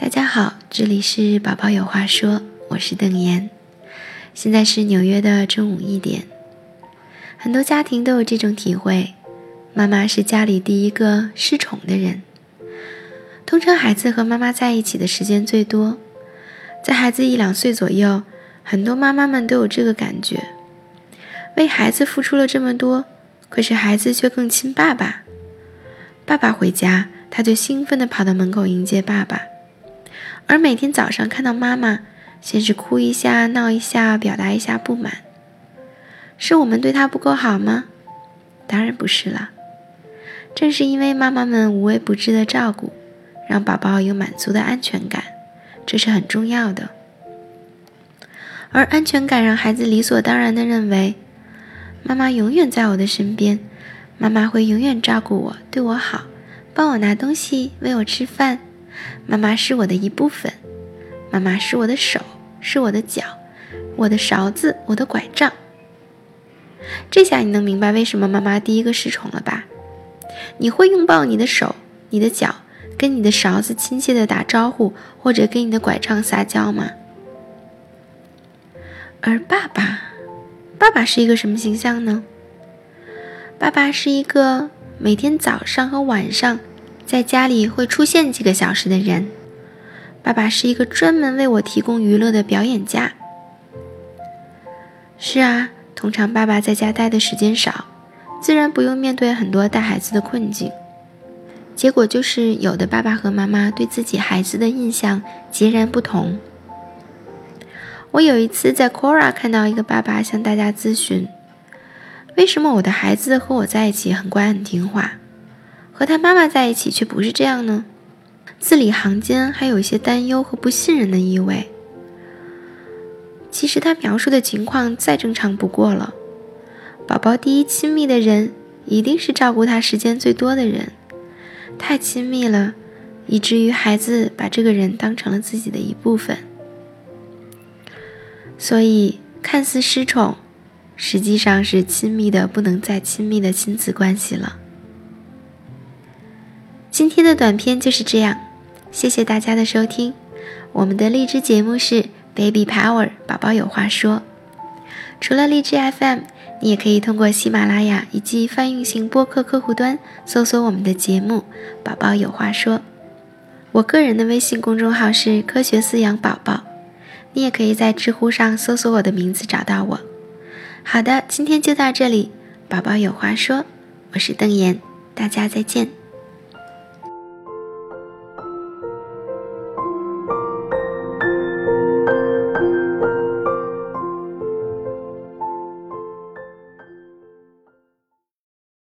大家好，这里是宝宝有话说，我是邓妍。现在是纽约的中午一点，很多家庭都有这种体会：妈妈是家里第一个失宠的人。通常孩子和妈妈在一起的时间最多，在孩子一两岁左右，很多妈妈们都有这个感觉，为孩子付出了这么多，可是孩子却更亲爸爸。爸爸回家。他就兴奋地跑到门口迎接爸爸，而每天早上看到妈妈，先是哭一下、闹一下，表达一下不满。是我们对他不够好吗？当然不是了。正是因为妈妈们无微不至的照顾，让宝宝有满足的安全感，这是很重要的。而安全感让孩子理所当然地认为，妈妈永远在我的身边，妈妈会永远照顾我，对我好。帮我拿东西，喂我吃饭，妈妈是我的一部分。妈妈是我的手，是我的脚，我的勺子，我的拐杖。这下你能明白为什么妈妈第一个失宠了吧？你会拥抱你的手、你的脚，跟你的勺子亲切的打招呼，或者跟你的拐杖撒娇吗？而爸爸，爸爸是一个什么形象呢？爸爸是一个每天早上和晚上。在家里会出现几个小时的人，爸爸是一个专门为我提供娱乐的表演家。是啊，通常爸爸在家待的时间少，自然不用面对很多带孩子的困境。结果就是，有的爸爸和妈妈对自己孩子的印象截然不同。我有一次在 Quora 看到一个爸爸向大家咨询：为什么我的孩子和我在一起很乖很听话？和他妈妈在一起却不是这样呢，字里行间还有一些担忧和不信任的意味。其实他描述的情况再正常不过了，宝宝第一亲密的人一定是照顾他时间最多的人，太亲密了，以至于孩子把这个人当成了自己的一部分，所以看似失宠，实际上是亲密的不能再亲密的亲子关系了。今天的短片就是这样，谢谢大家的收听。我们的荔枝节目是 Baby Power，宝宝有话说。除了荔枝 FM，你也可以通过喜马拉雅以及泛用型播客客户端搜索我们的节目《宝宝有话说》。我个人的微信公众号是科学饲养宝宝，你也可以在知乎上搜索我的名字找到我。好的，今天就到这里，宝宝有话说，我是邓妍，大家再见。